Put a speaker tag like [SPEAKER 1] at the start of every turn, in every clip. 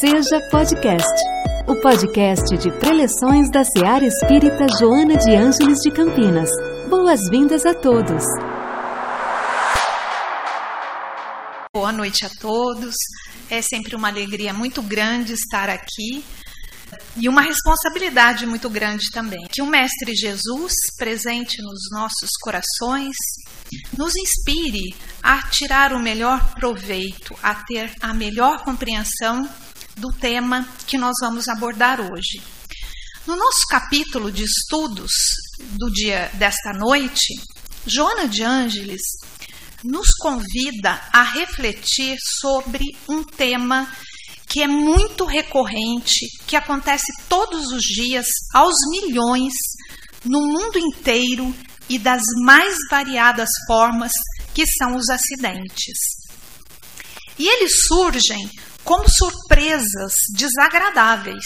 [SPEAKER 1] Seja Podcast, o podcast de preleções da Seara Espírita Joana de Ângeles de Campinas. Boas-vindas a todos.
[SPEAKER 2] Boa noite a todos. É sempre uma alegria muito grande estar aqui e uma responsabilidade muito grande também. Que o Mestre Jesus, presente nos nossos corações, nos inspire a tirar o melhor proveito, a ter a melhor compreensão do tema que nós vamos abordar hoje. No nosso capítulo de estudos do dia desta noite, Joana de Ângeles nos convida a refletir sobre um tema que é muito recorrente, que acontece todos os dias aos milhões no mundo inteiro e das mais variadas formas, que são os acidentes. E eles surgem como surpresas desagradáveis,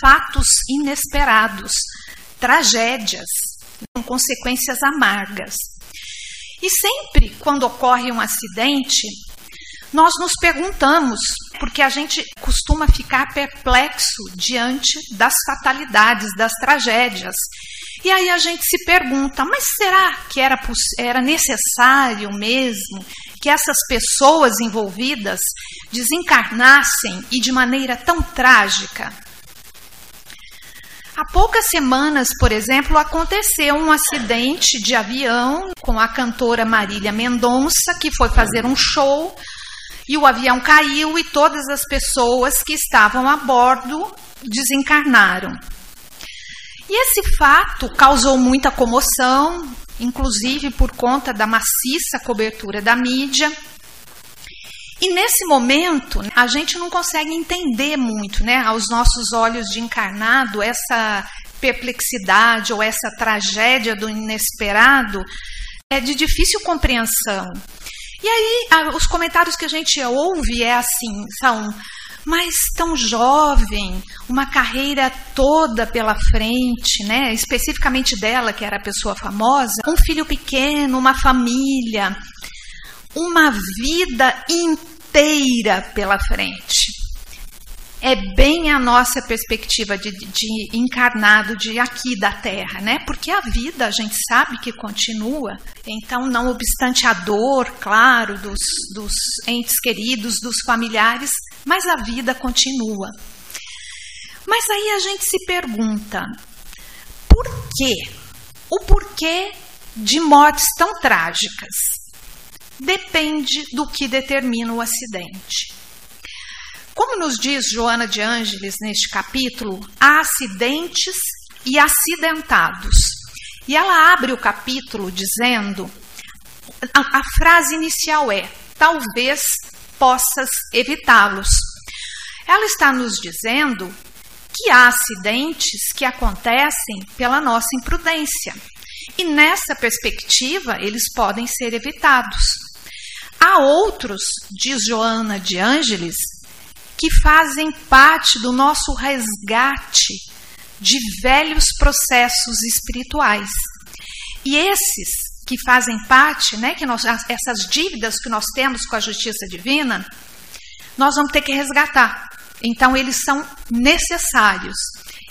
[SPEAKER 2] fatos inesperados, tragédias com consequências amargas. E sempre quando ocorre um acidente, nós nos perguntamos, porque a gente costuma ficar perplexo diante das fatalidades, das tragédias. E aí a gente se pergunta, mas será que era, era necessário mesmo que essas pessoas envolvidas desencarnassem e de maneira tão trágica? Há poucas semanas, por exemplo, aconteceu um acidente de avião com a cantora Marília Mendonça, que foi fazer um show e o avião caiu e todas as pessoas que estavam a bordo desencarnaram. E esse fato causou muita comoção, inclusive por conta da maciça cobertura da mídia. E nesse momento, a gente não consegue entender muito, né, aos nossos olhos de encarnado, essa perplexidade ou essa tragédia do inesperado é de difícil compreensão. E aí, os comentários que a gente ouve é assim, são mas tão jovem, uma carreira toda pela frente, né? Especificamente dela, que era a pessoa famosa, um filho pequeno, uma família, uma vida inteira pela frente é bem a nossa perspectiva de, de, encarnado de aqui da Terra, né? Porque a vida a gente sabe que continua, então, não obstante a dor, claro, dos, dos entes queridos, dos familiares, mas a vida continua. Mas aí a gente se pergunta, por quê? O porquê de mortes tão trágicas? Depende do que determina o acidente. Como nos diz Joana de Ângeles neste capítulo, há acidentes e acidentados. E ela abre o capítulo dizendo: a, a frase inicial é: talvez possas evitá-los. Ela está nos dizendo que há acidentes que acontecem pela nossa imprudência. E nessa perspectiva, eles podem ser evitados. Há outros, diz Joana de Ângeles, que fazem parte do nosso resgate de velhos processos espirituais. E esses que fazem parte, né, que nós, essas dívidas que nós temos com a justiça divina, nós vamos ter que resgatar. Então, eles são necessários.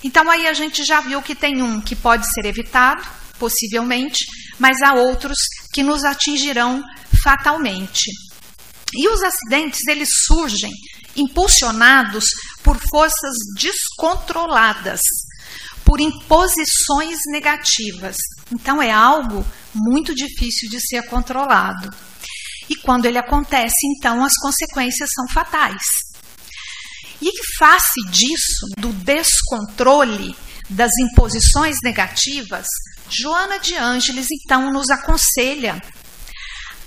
[SPEAKER 2] Então, aí a gente já viu que tem um que pode ser evitado, possivelmente, mas há outros que nos atingirão fatalmente. E os acidentes, eles surgem impulsionados por forças descontroladas, por imposições negativas. Então é algo muito difícil de ser controlado. E quando ele acontece, então as consequências são fatais. E face disso, do descontrole das imposições negativas, Joana de Ângeles então nos aconselha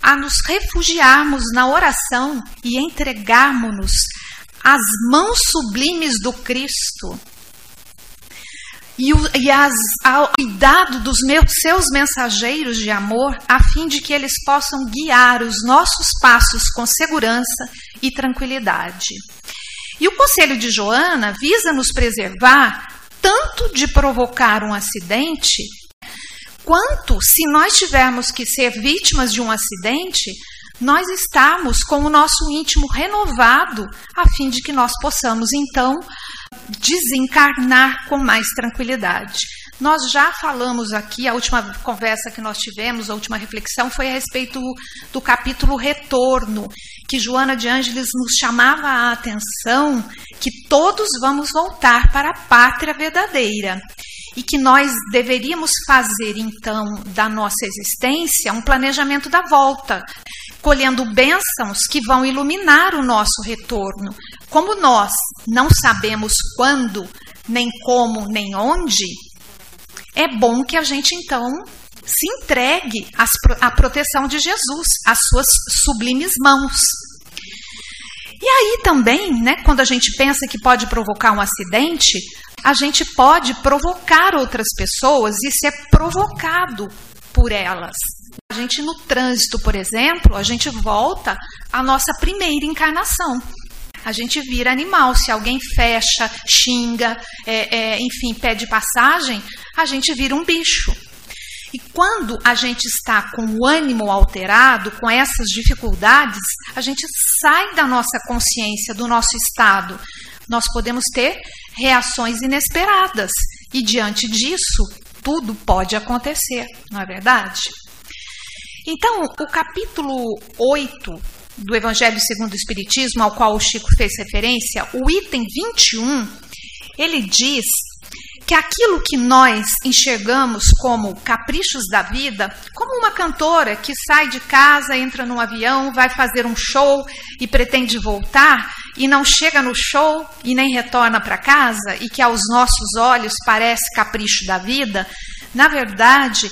[SPEAKER 2] a nos refugiarmos na oração e entregarmos-nos às mãos sublimes do Cristo e, o, e as, ao cuidado dos meus, seus mensageiros de amor, a fim de que eles possam guiar os nossos passos com segurança e tranquilidade. E o conselho de Joana visa nos preservar tanto de provocar um acidente quanto, se nós tivermos que ser vítimas de um acidente, nós estamos com o nosso íntimo renovado, a fim de que nós possamos então desencarnar com mais tranquilidade. Nós já falamos aqui, a última conversa que nós tivemos, a última reflexão foi a respeito do capítulo Retorno, que Joana de Ângeles nos chamava a atenção que todos vamos voltar para a pátria verdadeira e que nós deveríamos fazer então da nossa existência um planejamento da volta, colhendo bênçãos que vão iluminar o nosso retorno. Como nós não sabemos quando, nem como, nem onde, é bom que a gente então se entregue à proteção de Jesus, às suas sublimes mãos. E aí também, né, quando a gente pensa que pode provocar um acidente, a gente pode provocar outras pessoas e ser provocado por elas. A gente no trânsito, por exemplo, a gente volta à nossa primeira encarnação a gente vira animal. Se alguém fecha, xinga, é, é, enfim, pede passagem, a gente vira um bicho. E quando a gente está com o ânimo alterado, com essas dificuldades, a gente sai da nossa consciência, do nosso estado. Nós podemos ter reações inesperadas. E diante disso, tudo pode acontecer, não é verdade? Então, o capítulo 8 do Evangelho segundo o Espiritismo, ao qual o Chico fez referência, o item 21, ele diz que aquilo que nós enxergamos como caprichos da vida, como uma cantora que sai de casa, entra num avião, vai fazer um show e pretende voltar e não chega no show e nem retorna para casa e que aos nossos olhos parece capricho da vida, na verdade,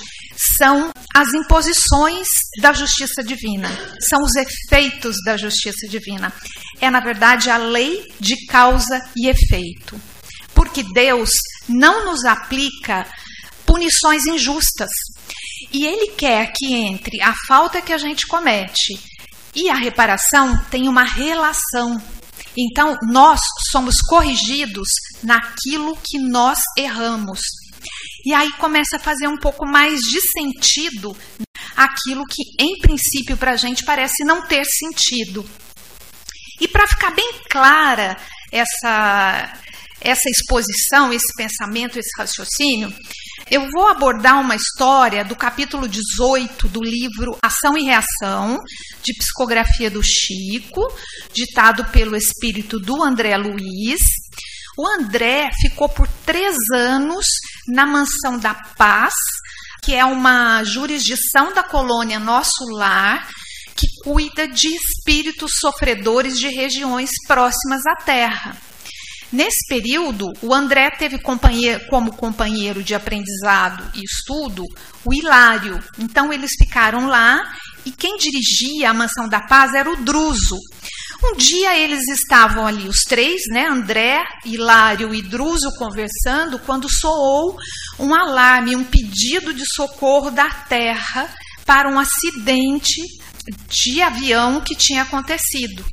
[SPEAKER 2] são as imposições da justiça divina, são os efeitos da justiça divina. É, na verdade, a lei de causa e efeito. Porque Deus não nos aplica punições injustas. E Ele quer que entre a falta que a gente comete e a reparação tem uma relação. Então, nós somos corrigidos naquilo que nós erramos. E aí começa a fazer um pouco mais de sentido aquilo que, em princípio, para a gente parece não ter sentido. E para ficar bem clara essa, essa exposição, esse pensamento, esse raciocínio, eu vou abordar uma história do capítulo 18 do livro Ação e Reação, de psicografia do Chico, ditado pelo espírito do André Luiz. O André ficou por três anos na Mansão da Paz, que é uma jurisdição da colônia Nosso Lar, que cuida de espíritos sofredores de regiões próximas à Terra. Nesse período, o André teve companheiro, como companheiro de aprendizado e estudo o Hilário. Então, eles ficaram lá e quem dirigia a Mansão da Paz era o Druso, um dia eles estavam ali, os três, né, André, Hilário e Druso, conversando, quando soou um alarme, um pedido de socorro da terra para um acidente de avião que tinha acontecido.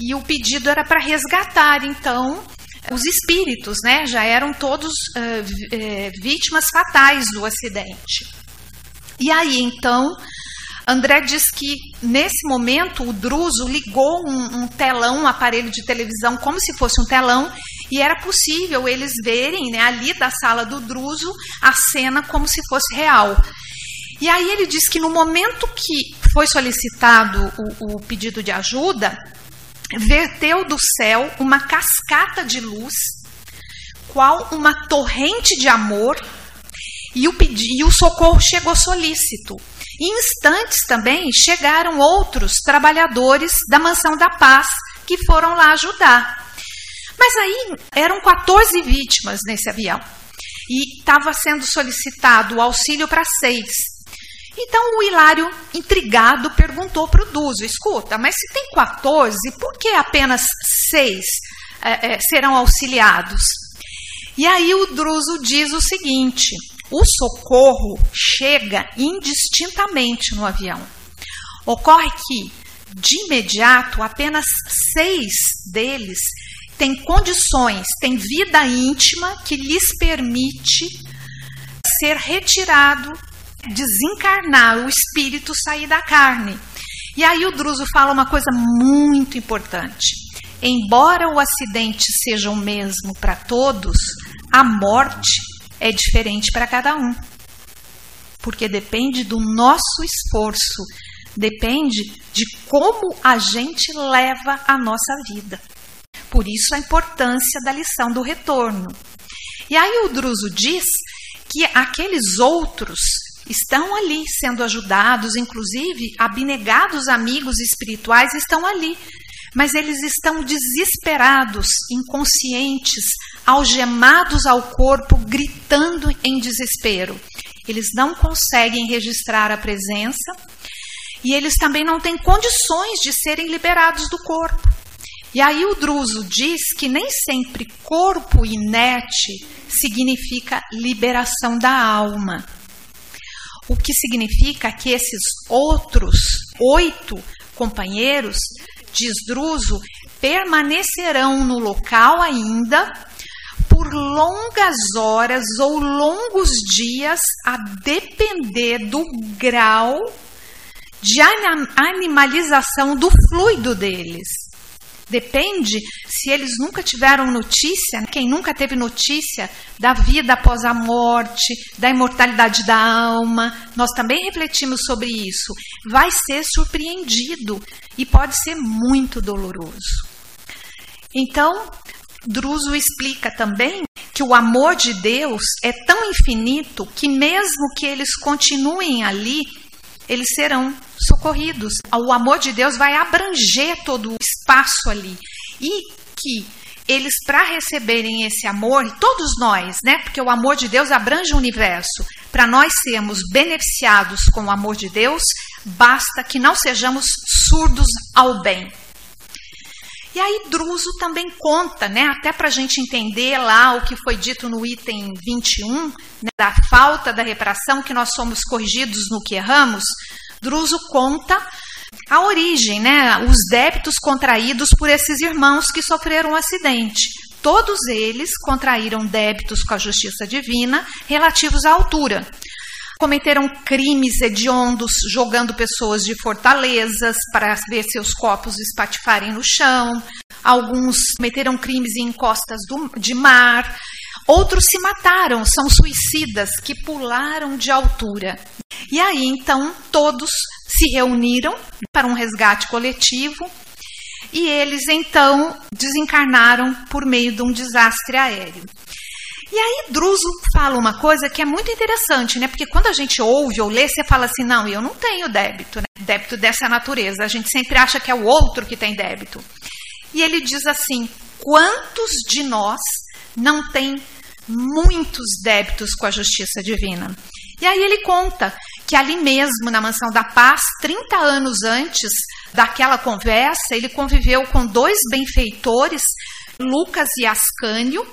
[SPEAKER 2] E o pedido era para resgatar, então, os espíritos, né? Já eram todos uh, vítimas fatais do acidente. E aí, então, André diz que nesse momento o Druso ligou um, um, telão, um aparelho de televisão, como se fosse um telão, e era possível eles verem né, ali da sala do Druso a cena como se fosse real. E aí ele diz que no momento que foi solicitado o, o pedido de ajuda, verteu do céu uma cascata de luz, qual uma torrente de amor, e o, e o socorro chegou solícito. Em instantes também chegaram outros trabalhadores da Mansão da Paz que foram lá ajudar. Mas aí eram 14 vítimas nesse avião e estava sendo solicitado o auxílio para seis. Então o Hilário, intrigado, perguntou para o Duzo: escuta, mas se tem 14, por que apenas seis é, é, serão auxiliados? E aí o Druso diz o seguinte: o socorro chega indistintamente no avião. Ocorre que, de imediato, apenas seis deles têm condições, têm vida íntima que lhes permite ser retirado, desencarnar, o espírito sair da carne. E aí o Druso fala uma coisa muito importante. Embora o acidente seja o mesmo para todos, a morte é diferente para cada um. Porque depende do nosso esforço, depende de como a gente leva a nossa vida. Por isso a importância da lição do retorno. E aí o Druso diz que aqueles outros estão ali sendo ajudados, inclusive abnegados amigos espirituais estão ali, mas eles estão desesperados, inconscientes, algemados ao corpo, gritando em desespero. Eles não conseguem registrar a presença e eles também não têm condições de serem liberados do corpo. E aí o Druso diz que nem sempre corpo inerte significa liberação da alma. O que significa que esses outros oito companheiros, Druso, permanecerão no local ainda por longas horas ou longos dias, a depender do grau de animalização do fluido deles. Depende se eles nunca tiveram notícia, né? quem nunca teve notícia da vida após a morte, da imortalidade da alma, nós também refletimos sobre isso. Vai ser surpreendido e pode ser muito doloroso. Então, Druso explica também que o amor de Deus é tão infinito que, mesmo que eles continuem ali, eles serão socorridos. O amor de Deus vai abranger todo o espaço ali. E que eles, para receberem esse amor, todos nós, né? Porque o amor de Deus abrange o universo. Para nós sermos beneficiados com o amor de Deus, basta que não sejamos surdos ao bem. E aí Druso também conta, né, até para a gente entender lá o que foi dito no item 21, né, da falta da reparação, que nós somos corrigidos no que erramos, Druso conta a origem, né, os débitos contraídos por esses irmãos que sofreram um acidente. Todos eles contraíram débitos com a justiça divina relativos à altura. Cometeram crimes hediondos, jogando pessoas de fortalezas para ver seus corpos espatifarem no chão. Alguns cometeram crimes em encostas do, de mar. Outros se mataram, são suicidas que pularam de altura. E aí então todos se reuniram para um resgate coletivo e eles então desencarnaram por meio de um desastre aéreo. E aí Druso fala uma coisa que é muito interessante, né? Porque quando a gente ouve ou lê, você fala assim, não, eu não tenho débito, né? Débito dessa natureza. A gente sempre acha que é o outro que tem débito. E ele diz assim: quantos de nós não tem muitos débitos com a justiça divina? E aí ele conta que ali mesmo, na Mansão da Paz, 30 anos antes daquela conversa, ele conviveu com dois benfeitores, Lucas e Ascânio,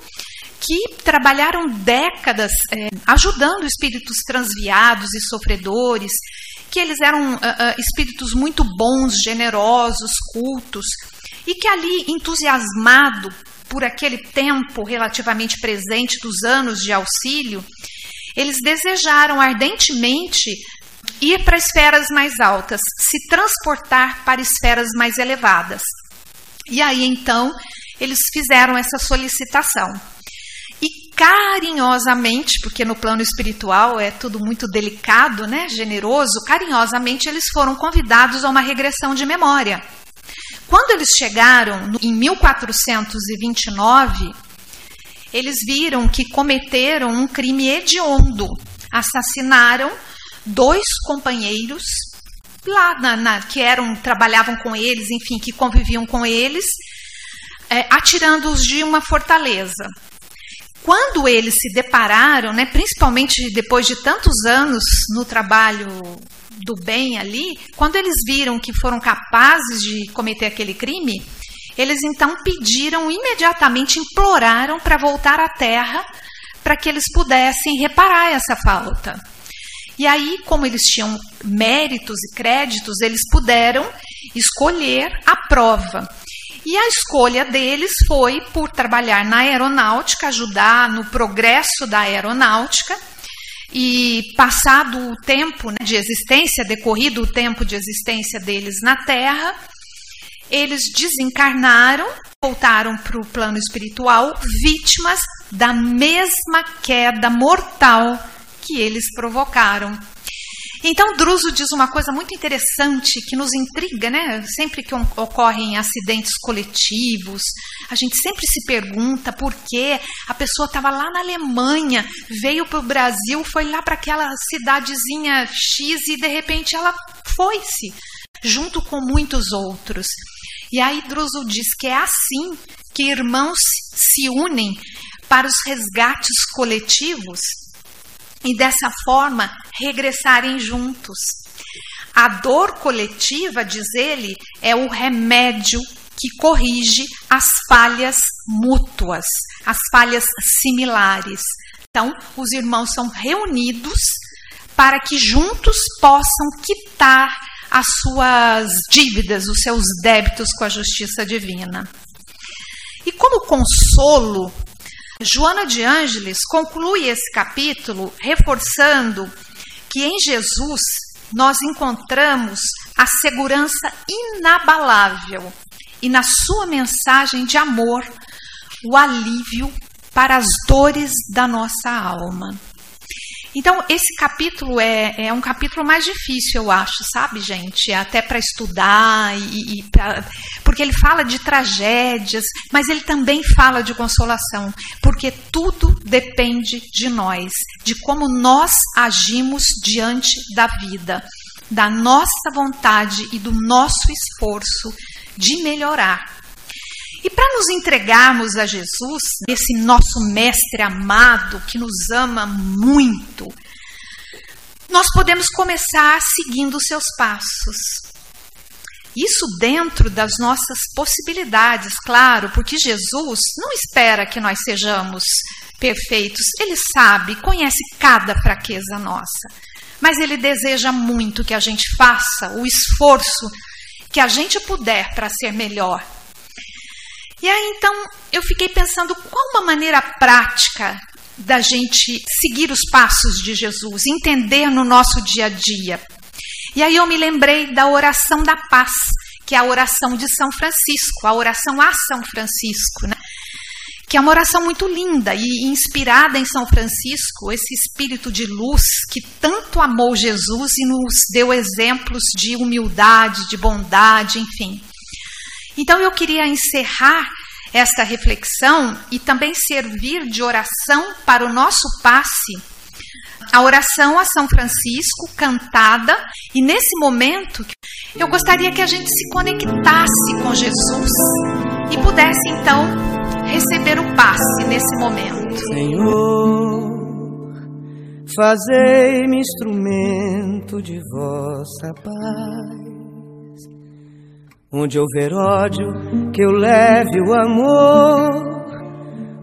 [SPEAKER 2] que trabalharam décadas é, ajudando espíritos transviados e sofredores, que eles eram uh, uh, espíritos muito bons, generosos, cultos, e que ali, entusiasmado por aquele tempo relativamente presente dos anos de auxílio, eles desejaram ardentemente ir para esferas mais altas, se transportar para esferas mais elevadas. E aí então eles fizeram essa solicitação. Carinhosamente, porque no plano espiritual é tudo muito delicado, né, generoso, carinhosamente eles foram convidados a uma regressão de memória. Quando eles chegaram em 1429, eles viram que cometeram um crime hediondo. Assassinaram dois companheiros lá na, na, que eram trabalhavam com eles, enfim, que conviviam com eles, é, atirando-os de uma fortaleza. Quando eles se depararam, né, principalmente depois de tantos anos no trabalho do bem ali, quando eles viram que foram capazes de cometer aquele crime, eles então pediram imediatamente, imploraram para voltar à terra para que eles pudessem reparar essa falta. E aí, como eles tinham méritos e créditos, eles puderam escolher a prova. E a escolha deles foi por trabalhar na aeronáutica, ajudar no progresso da aeronáutica. E passado o tempo né, de existência, decorrido o tempo de existência deles na Terra, eles desencarnaram, voltaram para o plano espiritual, vítimas da mesma queda mortal que eles provocaram. Então, Druso diz uma coisa muito interessante que nos intriga, né? Sempre que ocorrem acidentes coletivos, a gente sempre se pergunta por que a pessoa estava lá na Alemanha, veio para o Brasil, foi lá para aquela cidadezinha X e de repente ela foi-se, junto com muitos outros. E aí Druso diz que é assim que irmãos se unem para os resgates coletivos e dessa forma regressarem juntos. A dor coletiva, diz ele, é o remédio que corrige as falhas mútuas, as falhas similares. Então, os irmãos são reunidos para que juntos possam quitar as suas dívidas, os seus débitos com a justiça divina. E como consolo Joana de Ângeles conclui esse capítulo reforçando que em Jesus nós encontramos a segurança inabalável e na sua mensagem de amor o alívio para as dores da nossa alma. Então, esse capítulo é, é um capítulo mais difícil, eu acho, sabe, gente? Até para estudar, e, e pra, porque ele fala de tragédias, mas ele também fala de consolação, porque tudo depende de nós, de como nós agimos diante da vida, da nossa vontade e do nosso esforço de melhorar e para nos entregarmos a Jesus, esse nosso Mestre amado que nos ama muito, nós podemos começar seguindo os seus passos. Isso dentro das nossas possibilidades, claro, porque Jesus não espera que nós sejamos perfeitos. Ele sabe, conhece cada fraqueza nossa. Mas ele deseja muito que a gente faça o esforço que a gente puder para ser melhor e aí então eu fiquei pensando qual uma maneira prática da gente seguir os passos de Jesus, entender no nosso dia a dia. E aí eu me lembrei da oração da paz, que é a oração de São Francisco, a oração a São Francisco, né? que é uma oração muito linda e inspirada em São Francisco, esse espírito de luz que tanto amou Jesus e nos deu exemplos de humildade, de bondade, enfim. Então eu queria encerrar esta reflexão e também servir de oração para o nosso passe. A oração a São Francisco, cantada, e nesse momento eu gostaria que a gente se conectasse com Jesus e pudesse então receber o passe nesse momento.
[SPEAKER 3] Senhor, fazei-me instrumento de vossa paz Onde houver ódio, que eu leve o amor.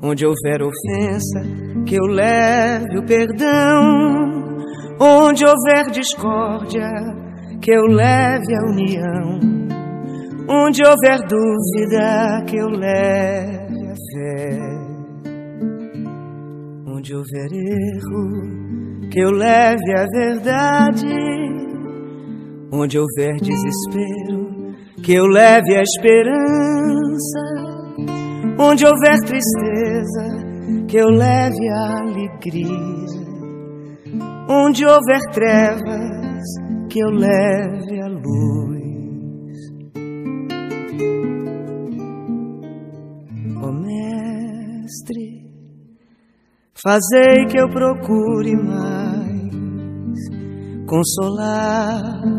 [SPEAKER 3] Onde houver ofensa, que eu leve o perdão. Onde houver discórdia, que eu leve a união. Onde houver dúvida, que eu leve a fé. Onde houver erro, que eu leve a verdade. Onde houver desespero, que eu leve a esperança. Onde houver tristeza, que eu leve a alegria. Onde houver trevas, que eu leve a luz. Ó oh, Mestre, fazei que eu procure mais consolar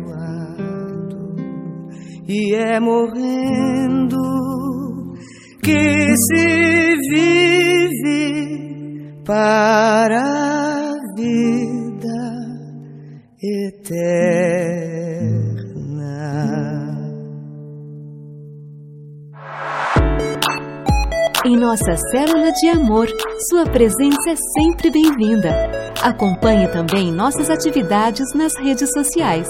[SPEAKER 3] e é morrendo que se vive para a vida eterna.
[SPEAKER 1] Em nossa célula de amor, sua presença é sempre bem-vinda. Acompanhe também nossas atividades nas redes sociais.